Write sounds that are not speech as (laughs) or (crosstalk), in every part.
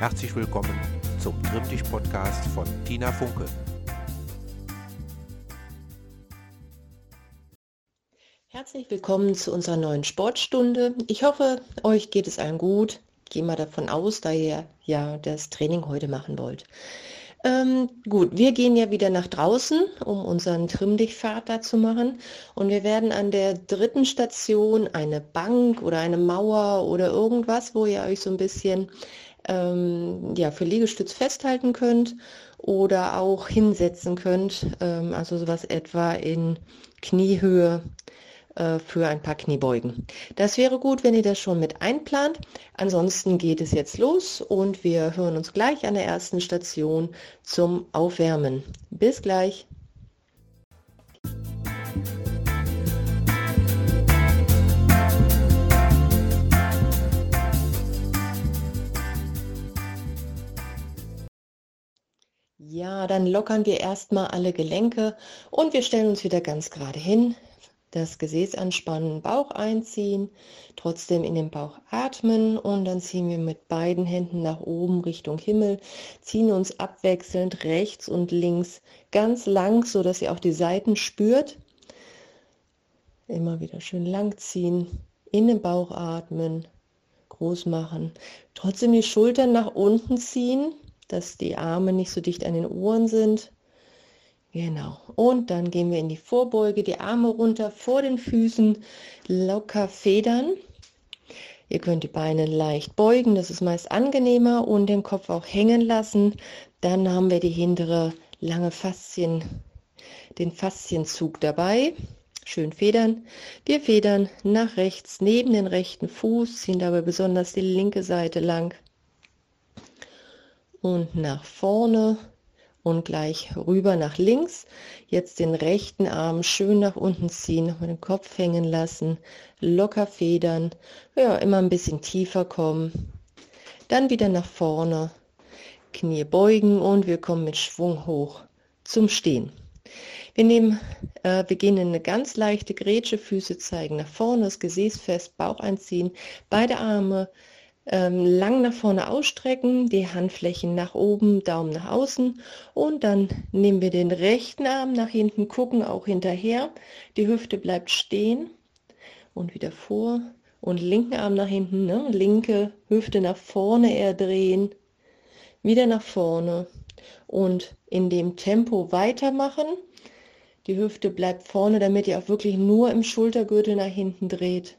Herzlich willkommen zum Trimm-Dich-Podcast von Tina Funke. Herzlich willkommen zu unserer neuen Sportstunde. Ich hoffe, euch geht es allen gut. Ich gehe mal davon aus, da ihr ja das Training heute machen wollt. Ähm, gut, wir gehen ja wieder nach draußen, um unseren Trimm-Dich-Fahrt da zu machen. Und wir werden an der dritten Station eine Bank oder eine Mauer oder irgendwas, wo ihr euch so ein bisschen ähm, ja, für Liegestütz festhalten könnt oder auch hinsetzen könnt. Ähm, also sowas etwa in Kniehöhe äh, für ein paar Kniebeugen. Das wäre gut, wenn ihr das schon mit einplant. Ansonsten geht es jetzt los und wir hören uns gleich an der ersten Station zum Aufwärmen. Bis gleich. Ja, dann lockern wir erstmal alle Gelenke und wir stellen uns wieder ganz gerade hin das Gesäß anspannen, Bauch einziehen, trotzdem in den Bauch atmen und dann ziehen wir mit beiden Händen nach oben Richtung Himmel, ziehen uns abwechselnd rechts und links ganz lang, so dass ihr auch die Seiten spürt. Immer wieder schön lang ziehen, in den Bauch atmen, groß machen, trotzdem die Schultern nach unten ziehen, dass die Arme nicht so dicht an den Ohren sind. Genau. Und dann gehen wir in die Vorbeuge, die Arme runter vor den Füßen, locker federn. Ihr könnt die Beine leicht beugen, das ist meist angenehmer und den Kopf auch hängen lassen. Dann haben wir die hintere lange Faszien, den Faszienzug dabei. Schön federn. Wir federn nach rechts neben den rechten Fuß, ziehen dabei besonders die linke Seite lang und nach vorne und gleich rüber nach links. Jetzt den rechten Arm schön nach unten ziehen, nochmal den Kopf hängen lassen, locker federn, ja, immer ein bisschen tiefer kommen. Dann wieder nach vorne, Knie beugen und wir kommen mit Schwung hoch zum Stehen. Wir nehmen, äh, wir gehen in eine ganz leichte Grätsche, Füße zeigen nach vorne, das Gesäß fest, Bauch einziehen, beide Arme ähm, lang nach vorne ausstrecken, die Handflächen nach oben, Daumen nach außen und dann nehmen wir den rechten Arm nach hinten, gucken auch hinterher, die Hüfte bleibt stehen und wieder vor und linken Arm nach hinten, ne? linke Hüfte nach vorne eher drehen, wieder nach vorne und in dem Tempo weitermachen. Die Hüfte bleibt vorne, damit ihr auch wirklich nur im Schultergürtel nach hinten dreht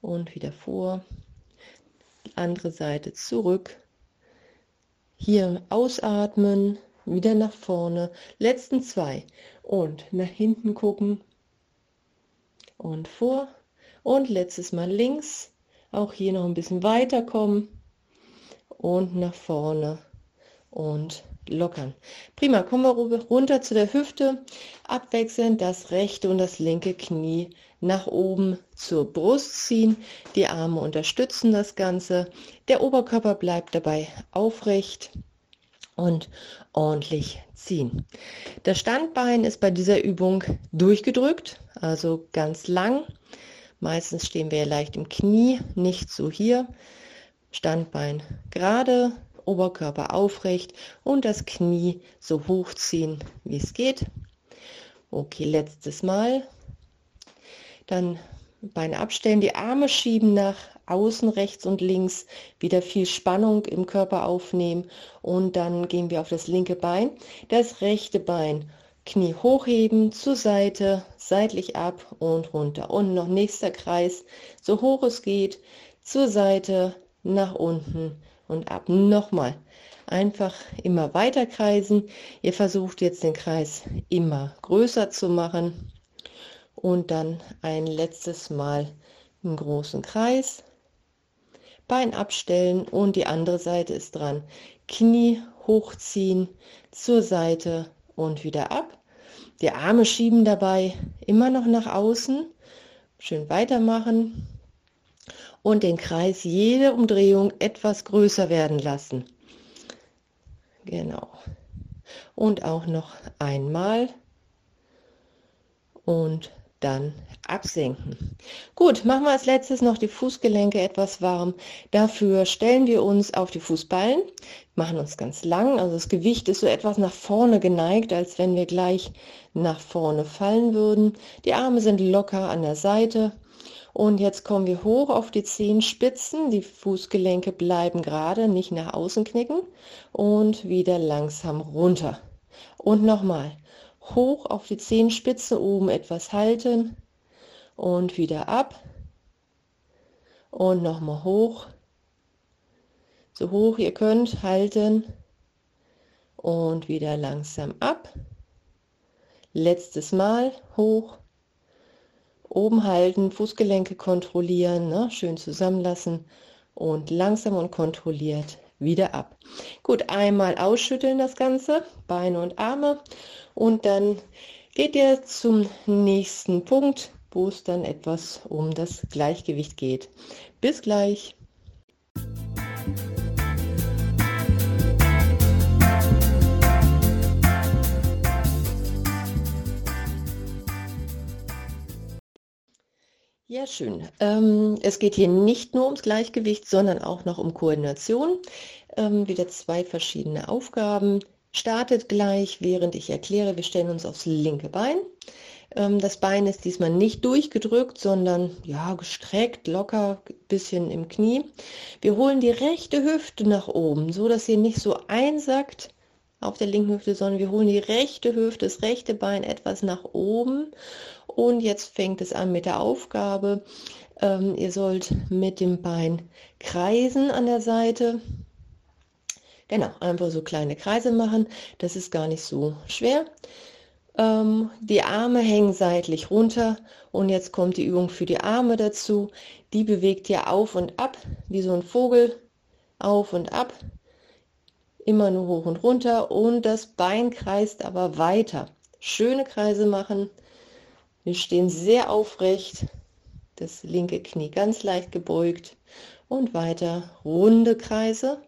und wieder vor andere Seite zurück. Hier ausatmen, wieder nach vorne. Letzten zwei. Und nach hinten gucken. Und vor. Und letztes Mal links. Auch hier noch ein bisschen weiter kommen. Und nach vorne. Und lockern. Prima, kommen wir runter zu der Hüfte. Abwechselnd das rechte und das linke Knie nach oben zur Brust ziehen. Die Arme unterstützen das Ganze. Der Oberkörper bleibt dabei aufrecht und ordentlich ziehen. Das Standbein ist bei dieser Übung durchgedrückt, also ganz lang. Meistens stehen wir leicht im Knie, nicht so hier. Standbein gerade, Oberkörper aufrecht und das Knie so hoch ziehen, wie es geht. Okay, letztes Mal. Dann Beine abstellen, die Arme schieben nach außen, rechts und links, wieder viel Spannung im Körper aufnehmen und dann gehen wir auf das linke Bein. Das rechte Bein, Knie hochheben, zur Seite, seitlich ab und runter. Und noch nächster Kreis, so hoch es geht, zur Seite, nach unten und ab. Nochmal. Einfach immer weiter kreisen. Ihr versucht jetzt den Kreis immer größer zu machen. Und dann ein letztes Mal einen großen Kreis. Bein abstellen und die andere Seite ist dran. Knie hochziehen zur Seite und wieder ab. Die Arme schieben dabei immer noch nach außen. Schön weitermachen und den Kreis jede Umdrehung etwas größer werden lassen. Genau. Und auch noch einmal und dann absenken. Gut, machen wir als letztes noch die Fußgelenke etwas warm. Dafür stellen wir uns auf die Fußballen, machen uns ganz lang, also das Gewicht ist so etwas nach vorne geneigt, als wenn wir gleich nach vorne fallen würden. Die Arme sind locker an der Seite. Und jetzt kommen wir hoch auf die Zehenspitzen. Die Fußgelenke bleiben gerade, nicht nach außen knicken. Und wieder langsam runter. Und nochmal. Hoch auf die Zehenspitze oben etwas halten und wieder ab und nochmal hoch. So hoch ihr könnt, halten und wieder langsam ab. Letztes Mal hoch, oben halten, Fußgelenke kontrollieren, ne? schön zusammenlassen und langsam und kontrolliert wieder ab. Gut, einmal ausschütteln das Ganze, Beine und Arme und dann geht ihr zum nächsten Punkt wo es dann etwas um das Gleichgewicht geht. Bis gleich. Ja, schön. Ähm, es geht hier nicht nur ums Gleichgewicht, sondern auch noch um Koordination. Ähm, wieder zwei verschiedene Aufgaben. Startet gleich, während ich erkläre, wir stellen uns aufs linke Bein. Ähm, das Bein ist diesmal nicht durchgedrückt, sondern ja, gestreckt, locker, bisschen im Knie. Wir holen die rechte Hüfte nach oben, so dass sie nicht so einsackt auf der linken Hüfte, sondern wir holen die rechte Hüfte, das rechte Bein etwas nach oben. Und jetzt fängt es an mit der Aufgabe. Ähm, ihr sollt mit dem Bein kreisen an der Seite. Genau, einfach so kleine Kreise machen. Das ist gar nicht so schwer. Ähm, die Arme hängen seitlich runter und jetzt kommt die Übung für die Arme dazu. Die bewegt ihr auf und ab, wie so ein Vogel, auf und ab, immer nur hoch und runter und das Bein kreist aber weiter. Schöne Kreise machen. Wir stehen sehr aufrecht, das linke Knie ganz leicht gebeugt und weiter runde Kreise.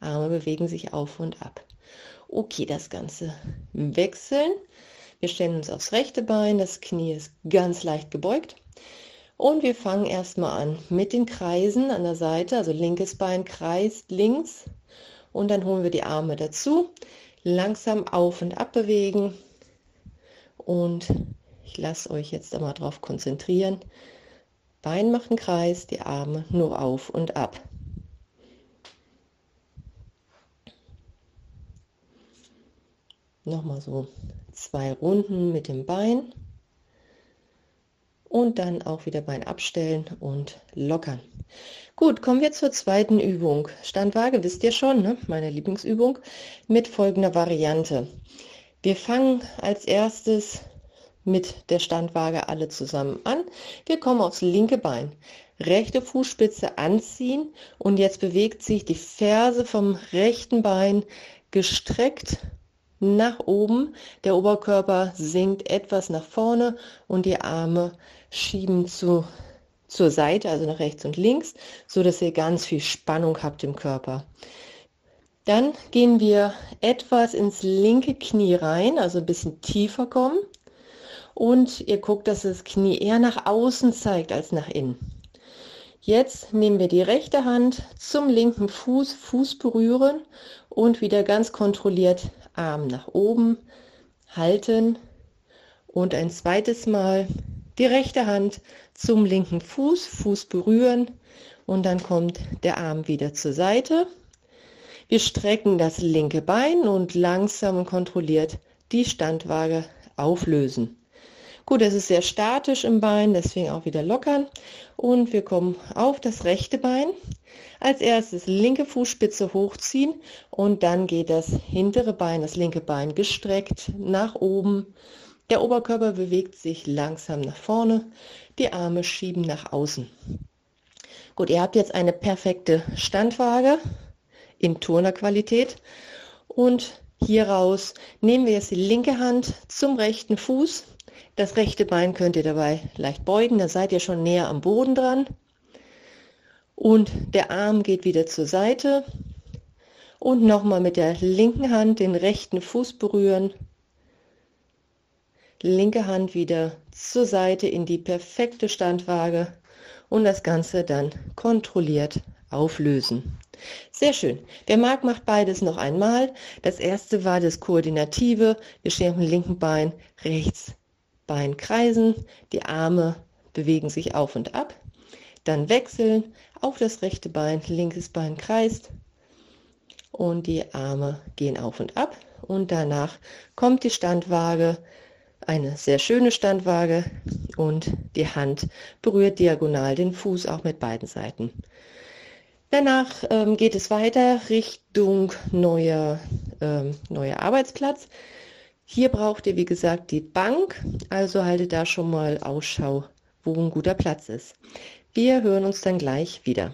Arme bewegen sich auf und ab. Okay, das Ganze wechseln. Wir stellen uns aufs rechte Bein, das Knie ist ganz leicht gebeugt. Und wir fangen erstmal an mit den Kreisen an der Seite, also linkes Bein kreist links und dann holen wir die Arme dazu, langsam auf und ab bewegen und ich lasse euch jetzt einmal darauf konzentrieren. Bein macht einen Kreis, die Arme nur auf und ab. Nochmal so zwei Runden mit dem Bein und dann auch wieder Bein abstellen und lockern. Gut, kommen wir zur zweiten Übung. Standwaage wisst ihr schon, ne? meine Lieblingsübung, mit folgender Variante. Wir fangen als erstes mit der Standwaage alle zusammen an. Wir kommen aufs linke Bein. Rechte Fußspitze anziehen und jetzt bewegt sich die Ferse vom rechten Bein gestreckt nach oben. Der Oberkörper sinkt etwas nach vorne und die Arme schieben zu, zur Seite, also nach rechts und links, so dass ihr ganz viel Spannung habt im Körper. Dann gehen wir etwas ins linke Knie rein, also ein bisschen tiefer kommen. Und ihr guckt, dass das Knie eher nach außen zeigt als nach innen. Jetzt nehmen wir die rechte Hand zum linken Fuß, Fuß berühren und wieder ganz kontrolliert Arm nach oben halten und ein zweites Mal die rechte Hand zum linken Fuß, Fuß berühren und dann kommt der Arm wieder zur Seite. Wir strecken das linke Bein und langsam und kontrolliert die Standwaage auflösen. Gut, es ist sehr statisch im Bein, deswegen auch wieder lockern. Und wir kommen auf das rechte Bein. Als erstes linke Fußspitze hochziehen und dann geht das hintere Bein, das linke Bein gestreckt nach oben. Der Oberkörper bewegt sich langsam nach vorne, die Arme schieben nach außen. Gut, ihr habt jetzt eine perfekte Standwaage in Turnerqualität und hieraus nehmen wir jetzt die linke Hand zum rechten Fuß, das rechte Bein könnt ihr dabei leicht beugen, da seid ihr schon näher am Boden dran. Und der Arm geht wieder zur Seite. Und nochmal mit der linken Hand den rechten Fuß berühren. linke Hand wieder zur Seite in die perfekte Standwaage und das Ganze dann kontrolliert auflösen. Sehr schön. Wer mag, macht beides noch einmal. Das erste war das Koordinative. Wir stehen mit dem linken Bein rechts, Bein kreisen, die Arme bewegen sich auf und ab. Dann wechseln, auf das rechte Bein, linkes Bein kreist und die Arme gehen auf und ab. Und danach kommt die Standwaage, eine sehr schöne Standwaage und die Hand berührt diagonal den Fuß auch mit beiden Seiten. Danach ähm, geht es weiter Richtung neuer, ähm, neuer Arbeitsplatz. Hier braucht ihr, wie gesagt, die Bank, also haltet da schon mal Ausschau, wo ein guter Platz ist. Wir hören uns dann gleich wieder.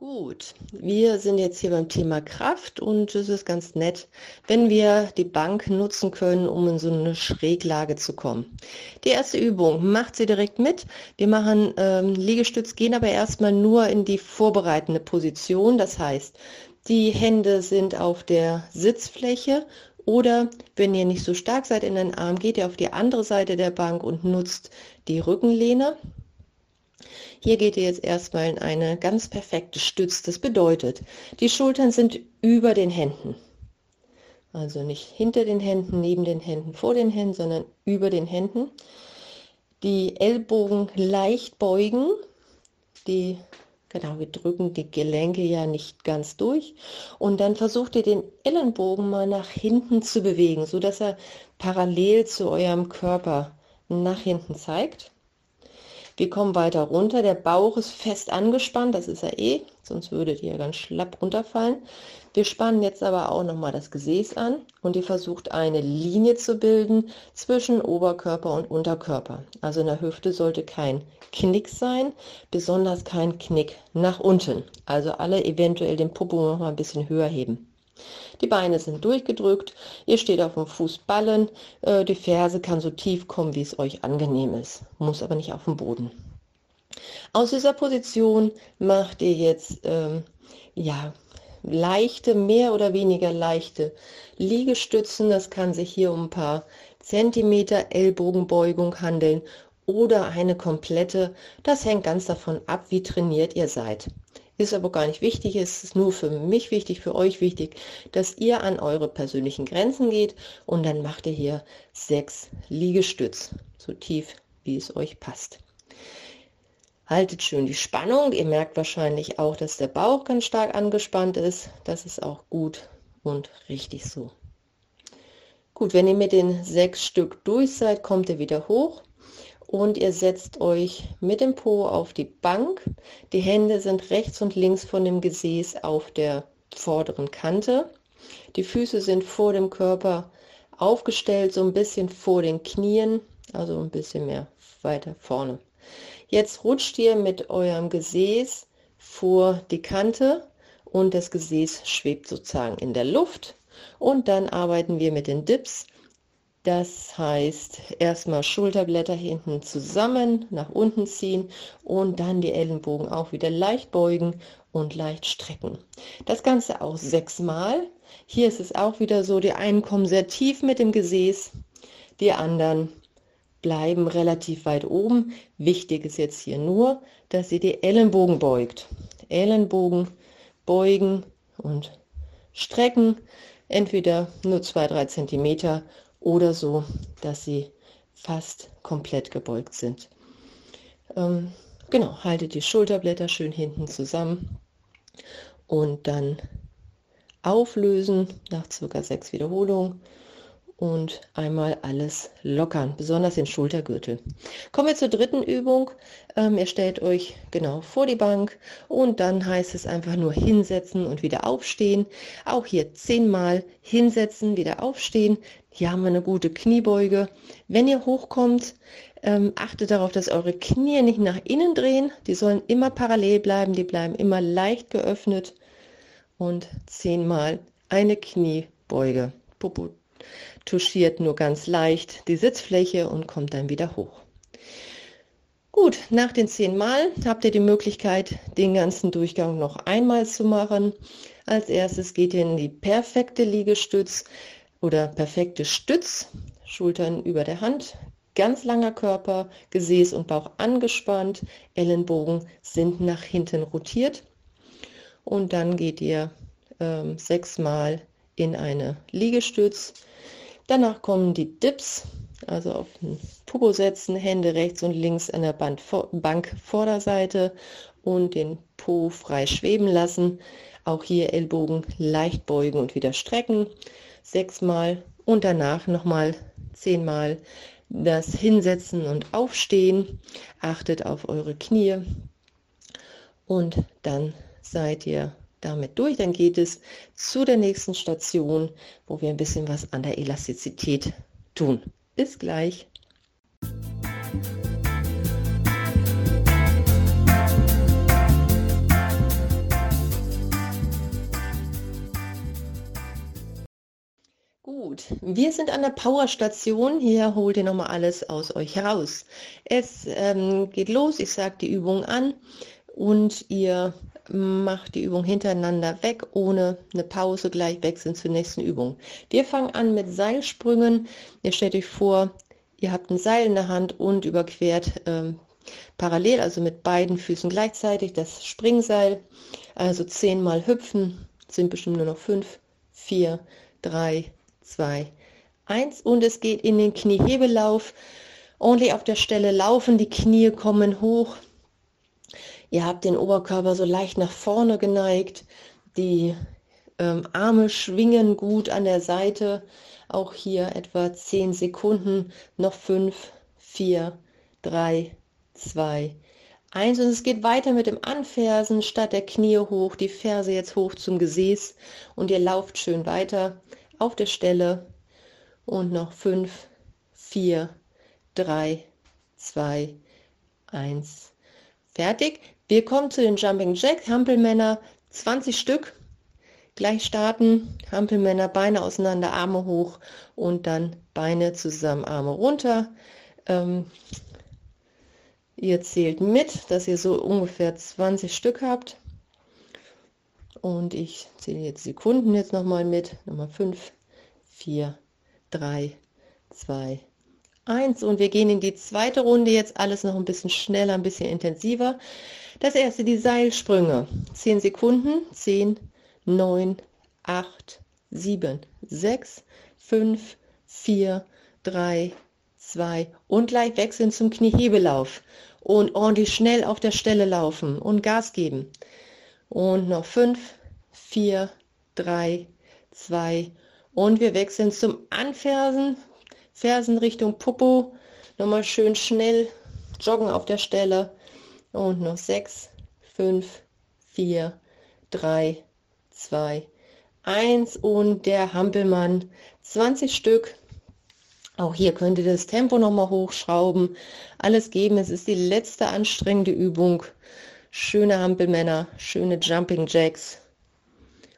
Gut, wir sind jetzt hier beim Thema Kraft und es ist ganz nett, wenn wir die Bank nutzen können, um in so eine Schräglage zu kommen. Die erste Übung, macht sie direkt mit. Wir machen ähm, Liegestütz, gehen aber erstmal nur in die vorbereitende Position. Das heißt, die Hände sind auf der Sitzfläche oder wenn ihr nicht so stark seid in den Arm, geht ihr auf die andere Seite der Bank und nutzt die Rückenlehne. Hier geht ihr jetzt erstmal in eine ganz perfekte Stütz. Das bedeutet, die Schultern sind über den Händen. Also nicht hinter den Händen, neben den Händen, vor den Händen, sondern über den Händen. Die Ellbogen leicht beugen. Die, genau, wir drücken die Gelenke ja nicht ganz durch. Und dann versucht ihr den Ellenbogen mal nach hinten zu bewegen, sodass er parallel zu eurem Körper nach hinten zeigt. Wir kommen weiter runter. Der Bauch ist fest angespannt, das ist er eh, sonst würdet ihr ganz schlapp runterfallen. Wir spannen jetzt aber auch nochmal das Gesäß an und ihr versucht eine Linie zu bilden zwischen Oberkörper und Unterkörper. Also in der Hüfte sollte kein Knick sein, besonders kein Knick nach unten. Also alle eventuell den Popo noch mal ein bisschen höher heben. Die Beine sind durchgedrückt, ihr steht auf dem Fußballen, äh, die Ferse kann so tief kommen, wie es euch angenehm ist, muss aber nicht auf dem Boden. Aus dieser Position macht ihr jetzt ähm, ja, leichte, mehr oder weniger leichte Liegestützen. Das kann sich hier um ein paar Zentimeter Ellbogenbeugung handeln oder eine komplette. Das hängt ganz davon ab, wie trainiert ihr seid. Ist aber gar nicht wichtig, es ist nur für mich wichtig, für euch wichtig, dass ihr an eure persönlichen Grenzen geht und dann macht ihr hier sechs Liegestütz, so tief wie es euch passt. Haltet schön die Spannung. Ihr merkt wahrscheinlich auch, dass der Bauch ganz stark angespannt ist. Das ist auch gut und richtig so. Gut, wenn ihr mit den sechs Stück durch seid, kommt ihr wieder hoch und ihr setzt euch mit dem Po auf die Bank. Die Hände sind rechts und links von dem Gesäß auf der vorderen Kante. Die Füße sind vor dem Körper aufgestellt, so ein bisschen vor den Knien, also ein bisschen mehr weiter vorne. Jetzt rutscht ihr mit eurem Gesäß vor die Kante und das Gesäß schwebt sozusagen in der Luft. Und dann arbeiten wir mit den Dips das heißt, erstmal Schulterblätter hinten zusammen, nach unten ziehen und dann die Ellenbogen auch wieder leicht beugen und leicht strecken. Das Ganze auch sechsmal. Hier ist es auch wieder so, die einen kommen sehr tief mit dem Gesäß, die anderen bleiben relativ weit oben. Wichtig ist jetzt hier nur, dass ihr die Ellenbogen beugt. Ellenbogen beugen und strecken, entweder nur zwei, drei Zentimeter oder so, dass sie fast komplett gebeugt sind. Ähm, genau, haltet die Schulterblätter schön hinten zusammen und dann auflösen nach circa sechs Wiederholungen und einmal alles lockern, besonders den Schultergürtel. Kommen wir zur dritten Übung. Ähm, ihr stellt euch genau vor die Bank und dann heißt es einfach nur hinsetzen und wieder aufstehen. Auch hier zehnmal hinsetzen, wieder aufstehen. Hier haben wir eine gute Kniebeuge. Wenn ihr hochkommt, ähm, achtet darauf, dass eure Knie nicht nach innen drehen. Die sollen immer parallel bleiben, die bleiben immer leicht geöffnet. Und zehnmal eine Kniebeuge. Popo touchiert nur ganz leicht die Sitzfläche und kommt dann wieder hoch. Gut, nach den zehn Mal habt ihr die Möglichkeit, den ganzen Durchgang noch einmal zu machen. Als erstes geht ihr in die perfekte Liegestütz oder perfekte Stütz, Schultern über der Hand, ganz langer Körper, Gesäß und Bauch angespannt, Ellenbogen sind nach hinten rotiert und dann geht ihr ähm, sechsmal in eine Liegestütz. Danach kommen die Dips, also auf den Popo setzen, Hände rechts und links an der Bankvorderseite und den Po frei schweben lassen. Auch hier Ellbogen leicht beugen und wieder strecken. Sechsmal und danach nochmal zehnmal das Hinsetzen und Aufstehen. Achtet auf eure Knie und dann seid ihr damit durch. Dann geht es zu der nächsten Station, wo wir ein bisschen was an der Elastizität tun. Bis gleich. Gut, wir sind an der Powerstation. Hier holt ihr nochmal alles aus euch heraus. Es ähm, geht los, ich sage die Übung an und ihr macht die Übung hintereinander weg, ohne eine Pause, gleich wechseln zur nächsten Übung. Wir fangen an mit Seilsprüngen. Ihr stellt euch vor, ihr habt ein Seil in der Hand und überquert ähm, parallel, also mit beiden Füßen gleichzeitig das Springseil. Also zehnmal hüpfen, sind bestimmt nur noch fünf, vier, drei, 2, 1 und es geht in den Kniehebellauf. Ordentlich auf der Stelle laufen, die Knie kommen hoch. Ihr habt den Oberkörper so leicht nach vorne geneigt. Die ähm, Arme schwingen gut an der Seite. Auch hier etwa 10 Sekunden. Noch 5, 4, 3, 2, 1. Und es geht weiter mit dem Anfersen. Statt der Knie hoch, die Ferse jetzt hoch zum Gesäß. Und ihr lauft schön weiter auf der Stelle und noch 5, 4, 3, 2, 1. Fertig. Wir kommen zu den Jumping Jack, Hampelmänner, 20 Stück. Gleich starten, Hampelmänner, Beine auseinander, Arme hoch und dann Beine zusammen, Arme runter. Ähm, ihr zählt mit, dass ihr so ungefähr 20 Stück habt. Und ich zähle jetzt Sekunden jetzt nochmal mit. Nochmal 5, 4, 3, 2, 1. Und wir gehen in die zweite Runde. Jetzt alles noch ein bisschen schneller, ein bisschen intensiver. Das erste, die Seilsprünge. 10 Sekunden. 10, 9, 8, 7, 6, 5, 4, 3, 2 und gleich wechseln zum Kniehebelauf und ordentlich schnell auf der Stelle laufen und Gas geben. Und noch 5, 4, 3, 2 und wir wechseln zum Anfersen. Fersen Richtung Popo. Nochmal schön schnell joggen auf der Stelle. Und noch 6, 5, 4, 3, 2, 1 und der Hampelmann 20 Stück. Auch hier könnt ihr das Tempo nochmal hochschrauben. Alles geben. Es ist die letzte anstrengende Übung. Schöne Hampelmänner, schöne Jumping Jacks.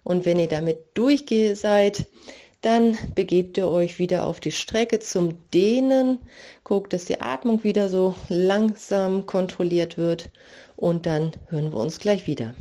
Und wenn ihr damit durchgehe seid, dann begebt ihr euch wieder auf die Strecke zum Dehnen. Guckt, dass die Atmung wieder so langsam kontrolliert wird. Und dann hören wir uns gleich wieder.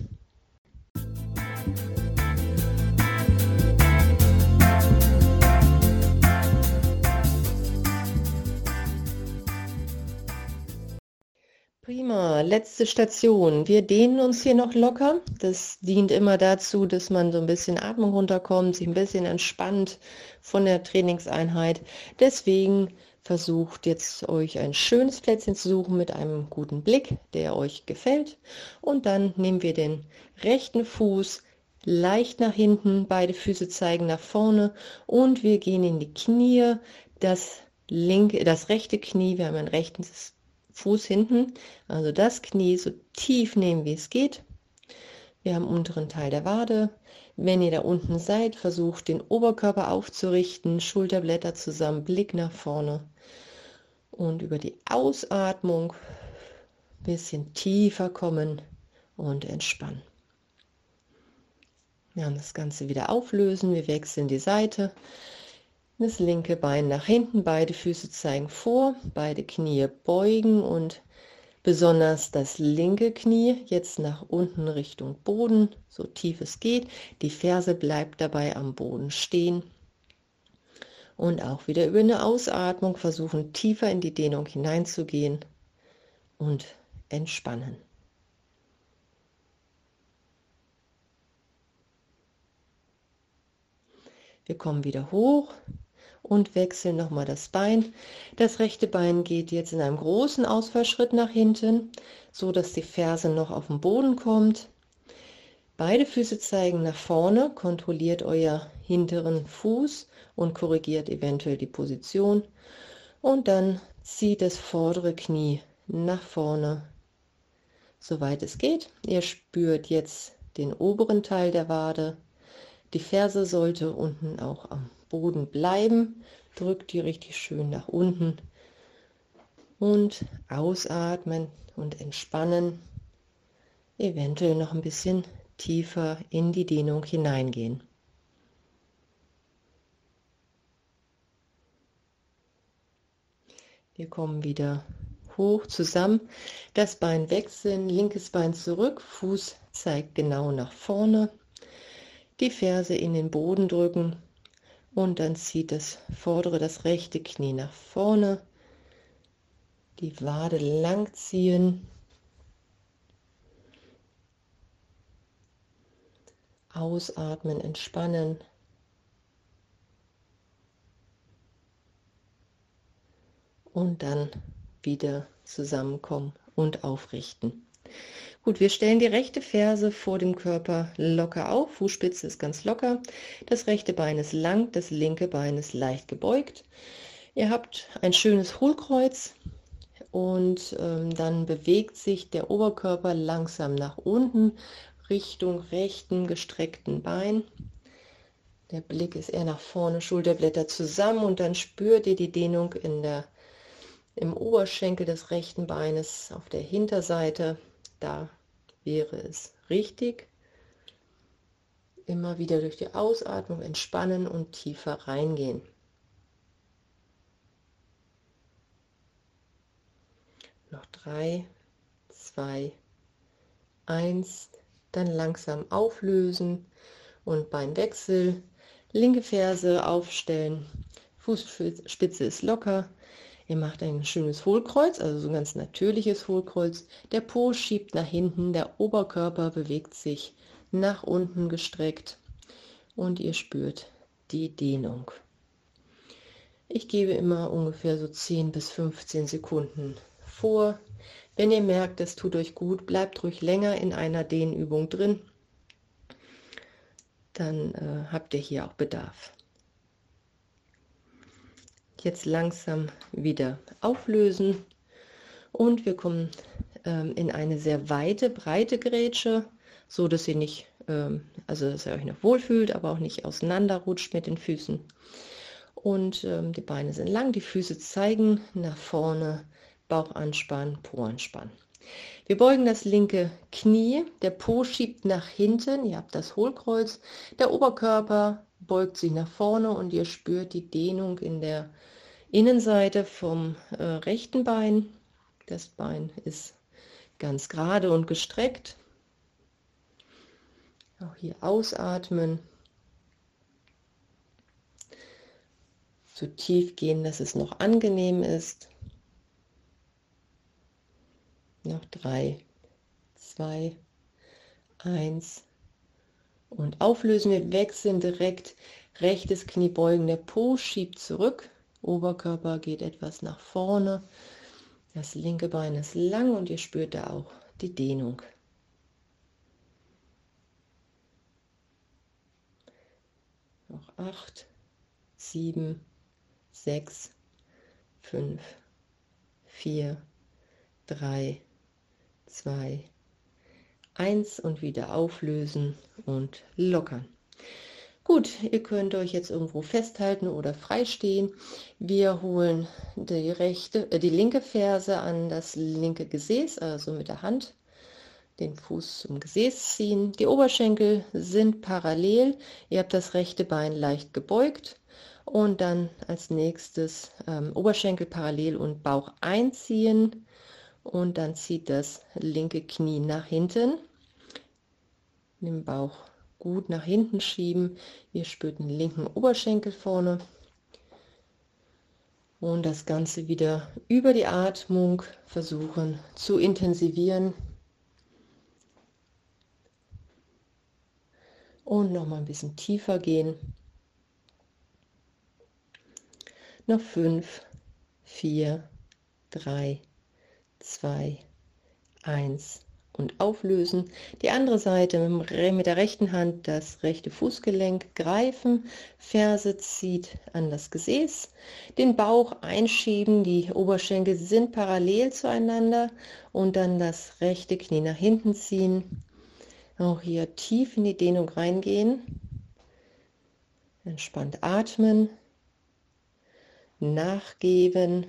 Prima, letzte Station. Wir dehnen uns hier noch locker. Das dient immer dazu, dass man so ein bisschen Atmung runterkommt, sich ein bisschen entspannt von der Trainingseinheit. Deswegen versucht jetzt euch ein schönes Plätzchen zu suchen mit einem guten Blick, der euch gefällt. Und dann nehmen wir den rechten Fuß leicht nach hinten, beide Füße zeigen nach vorne und wir gehen in die Knie. Das linke, das rechte Knie, wir haben ein rechtes Fuß hinten, also das Knie so tief nehmen, wie es geht. Wir haben unteren Teil der Wade. Wenn ihr da unten seid, versucht den Oberkörper aufzurichten, Schulterblätter zusammen, Blick nach vorne. Und über die Ausatmung ein bisschen tiefer kommen und entspannen. Wir haben das Ganze wieder auflösen. Wir wechseln die Seite. Das linke Bein nach hinten, beide Füße zeigen vor, beide Knie beugen und Besonders das linke Knie jetzt nach unten Richtung Boden, so tief es geht. Die Ferse bleibt dabei am Boden stehen. Und auch wieder über eine Ausatmung versuchen, tiefer in die Dehnung hineinzugehen und entspannen. Wir kommen wieder hoch und wechseln nochmal das Bein. Das rechte Bein geht jetzt in einem großen Ausfallschritt nach hinten, so dass die Ferse noch auf den Boden kommt. Beide Füße zeigen nach vorne, kontrolliert euer hinteren Fuß und korrigiert eventuell die Position. Und dann zieht das vordere Knie nach vorne, soweit es geht. Ihr spürt jetzt den oberen Teil der Wade. Die Ferse sollte unten auch am Boden bleiben. Drückt die richtig schön nach unten. Und ausatmen und entspannen. Eventuell noch ein bisschen tiefer in die Dehnung hineingehen. Wir kommen wieder hoch zusammen, das Bein wechseln, linkes Bein zurück, Fuß zeigt genau nach vorne, die Ferse in den Boden drücken und dann zieht das vordere, das rechte Knie nach vorne, die Wade lang ziehen, ausatmen, entspannen, und dann wieder zusammenkommen und aufrichten. Gut, wir stellen die rechte Ferse vor dem Körper locker auf, Fußspitze ist ganz locker, das rechte Bein ist lang, das linke Bein ist leicht gebeugt. Ihr habt ein schönes Hohlkreuz und ähm, dann bewegt sich der Oberkörper langsam nach unten Richtung rechten gestreckten Bein. Der Blick ist eher nach vorne, Schulterblätter zusammen und dann spürt ihr die Dehnung in der im Oberschenkel des rechten Beines auf der Hinterseite. Da wäre es richtig. Immer wieder durch die Ausatmung entspannen und tiefer reingehen. Noch drei, zwei, eins. Dann langsam auflösen und Beinwechsel. Linke Ferse aufstellen. Fußspitze ist locker. Ihr macht ein schönes Hohlkreuz, also so ein ganz natürliches Hohlkreuz. Der Po schiebt nach hinten, der Oberkörper bewegt sich nach unten gestreckt und ihr spürt die Dehnung. Ich gebe immer ungefähr so 10 bis 15 Sekunden vor. Wenn ihr merkt, es tut euch gut, bleibt ruhig länger in einer Dehnübung drin. Dann äh, habt ihr hier auch Bedarf jetzt langsam wieder auflösen und wir kommen ähm, in eine sehr weite, breite Grätsche, so dass ihr nicht, ähm, also dass ihr euch noch wohlfühlt, aber auch nicht auseinanderrutscht mit den Füßen. Und ähm, die Beine sind lang, die Füße zeigen nach vorne, Bauch anspannen, Po anspannen. Wir beugen das linke Knie, der Po schiebt nach hinten, ihr habt das Hohlkreuz, der Oberkörper beugt sich nach vorne und ihr spürt die Dehnung in der Innenseite vom äh, rechten Bein. Das Bein ist ganz gerade und gestreckt. Auch hier ausatmen. So tief gehen, dass es noch angenehm ist. Noch drei, zwei, eins. Und auflösen. Wir wechseln direkt rechtes Knie beugen. Der Po schiebt zurück. Oberkörper geht etwas nach vorne. Das linke Bein ist lang und ihr spürt da auch die Dehnung. Noch acht, sieben, sechs, fünf, vier, drei, zwei, eins und wieder auflösen und lockern. Gut, ihr könnt euch jetzt irgendwo festhalten oder freistehen. Wir holen die, rechte, äh, die linke Ferse an das linke Gesäß, also mit der Hand den Fuß zum Gesäß ziehen. Die Oberschenkel sind parallel. Ihr habt das rechte Bein leicht gebeugt und dann als nächstes ähm, Oberschenkel parallel und Bauch einziehen und dann zieht das linke Knie nach hinten. Den Bauch gut nach hinten schieben. Ihr spürt den linken Oberschenkel vorne. Und das Ganze wieder über die Atmung versuchen zu intensivieren. Und noch mal ein bisschen tiefer gehen. Noch fünf, vier, drei, zwei, eins und auflösen. Die andere Seite mit der rechten Hand das rechte Fußgelenk greifen, Ferse zieht an das Gesäß, den Bauch einschieben, die Oberschenkel sind parallel zueinander und dann das rechte Knie nach hinten ziehen. Auch hier tief in die Dehnung reingehen. Entspannt atmen, nachgeben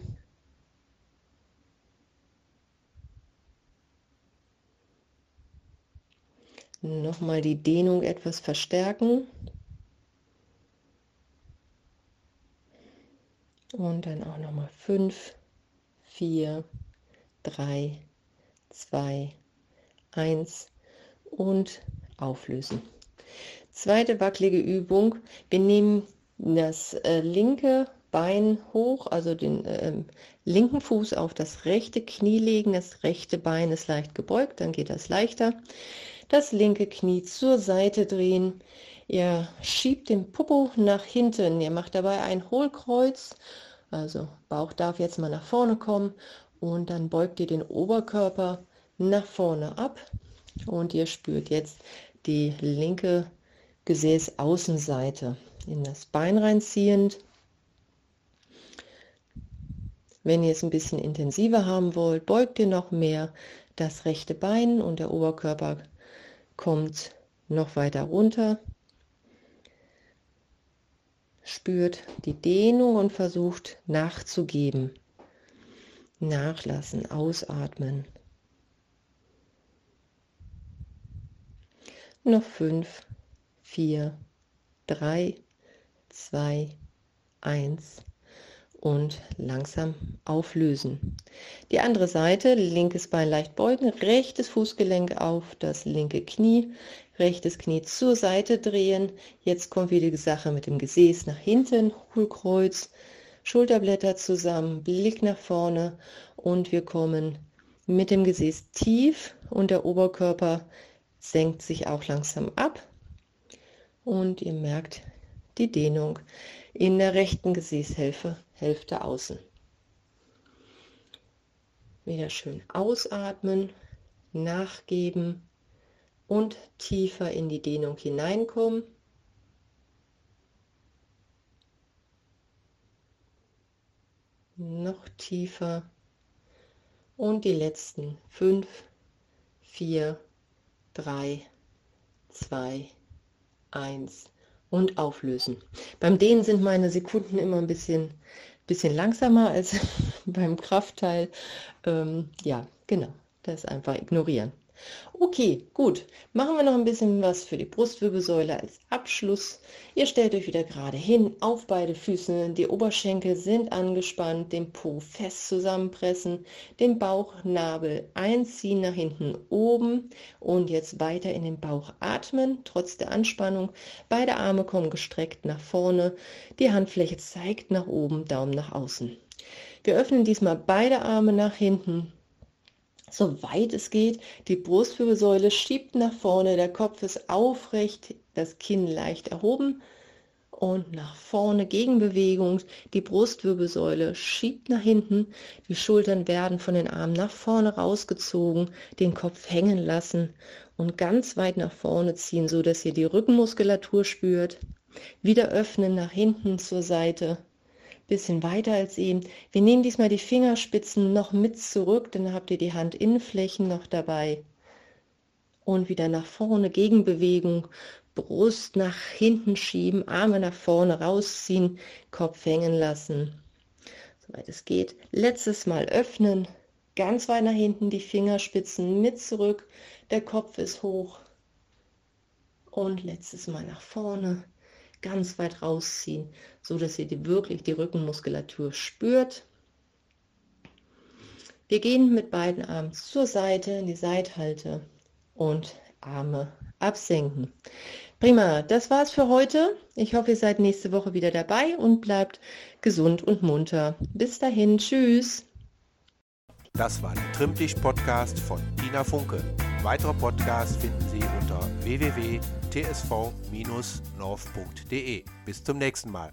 Nochmal die Dehnung etwas verstärken. Und dann auch nochmal 5, 4, 3, 2, 1 und auflösen. Zweite wackelige Übung. Wir nehmen das äh, linke Bein hoch, also den äh, linken Fuß auf das rechte Knie legen. Das rechte Bein ist leicht gebeugt, dann geht das leichter das linke Knie zur Seite drehen. Ihr schiebt den Popo nach hinten. Ihr macht dabei ein Hohlkreuz. Also Bauch darf jetzt mal nach vorne kommen und dann beugt ihr den Oberkörper nach vorne ab und ihr spürt jetzt die linke Gesäßaußenseite in das Bein reinziehend. Wenn ihr es ein bisschen intensiver haben wollt, beugt ihr noch mehr das rechte Bein und der Oberkörper kommt noch weiter runter, spürt die Dehnung und versucht nachzugeben. Nachlassen, ausatmen. Noch fünf, vier, drei, zwei, eins und langsam auflösen. Die andere Seite, linkes Bein leicht beugen, rechtes Fußgelenk auf das linke Knie, rechtes Knie zur Seite drehen. Jetzt kommt wieder die Sache mit dem Gesäß nach hinten, Hohlkreuz, Schulterblätter zusammen, Blick nach vorne und wir kommen mit dem Gesäß tief und der Oberkörper senkt sich auch langsam ab und ihr merkt die Dehnung in der rechten Gesäßhälfte Hälfte außen. Wieder schön ausatmen, nachgeben und tiefer in die Dehnung hineinkommen. Noch tiefer und die letzten fünf, vier, drei, zwei, eins und auflösen. Beim Dehnen sind meine Sekunden immer ein bisschen bisschen langsamer als (laughs) beim Kraftteil. Ähm, ja, genau, das einfach ignorieren. Okay, gut. Machen wir noch ein bisschen was für die Brustwirbelsäule als Abschluss. Ihr stellt euch wieder gerade hin, auf beide Füße. Die Oberschenkel sind angespannt, den Po fest zusammenpressen, den Bauchnabel einziehen nach hinten oben und jetzt weiter in den Bauch atmen, trotz der Anspannung. Beide Arme kommen gestreckt nach vorne. Die Handfläche zeigt nach oben, Daumen nach außen. Wir öffnen diesmal beide Arme nach hinten, soweit es geht. Die Brustwirbelsäule schiebt nach vorne, der Kopf ist aufrecht, das Kinn leicht erhoben und nach vorne Gegenbewegung. Die Brustwirbelsäule schiebt nach hinten, die Schultern werden von den Armen nach vorne rausgezogen, den Kopf hängen lassen und ganz weit nach vorne ziehen, so dass ihr die Rückenmuskulatur spürt. Wieder öffnen nach hinten zur Seite bisschen weiter als eben. Wir nehmen diesmal die Fingerspitzen noch mit zurück, dann habt ihr die Handinnenflächen noch dabei. Und wieder nach vorne, Gegenbewegung, Brust nach hinten schieben, Arme nach vorne rausziehen, Kopf hängen lassen. Soweit es geht. Letztes Mal öffnen, ganz weit nach hinten, die Fingerspitzen mit zurück, der Kopf ist hoch. Und letztes Mal nach vorne, ganz weit rausziehen, so dass ihr die, wirklich die Rückenmuskulatur spürt. Wir gehen mit beiden Armen zur Seite, in die Seithalte und Arme absenken. Prima, das war's für heute. Ich hoffe, ihr seid nächste Woche wieder dabei und bleibt gesund und munter. Bis dahin, tschüss. Das war der Trimmtisch-Podcast von Tina Funke. Weitere Podcasts finden unter www.tsv-north.de. Bis zum nächsten Mal.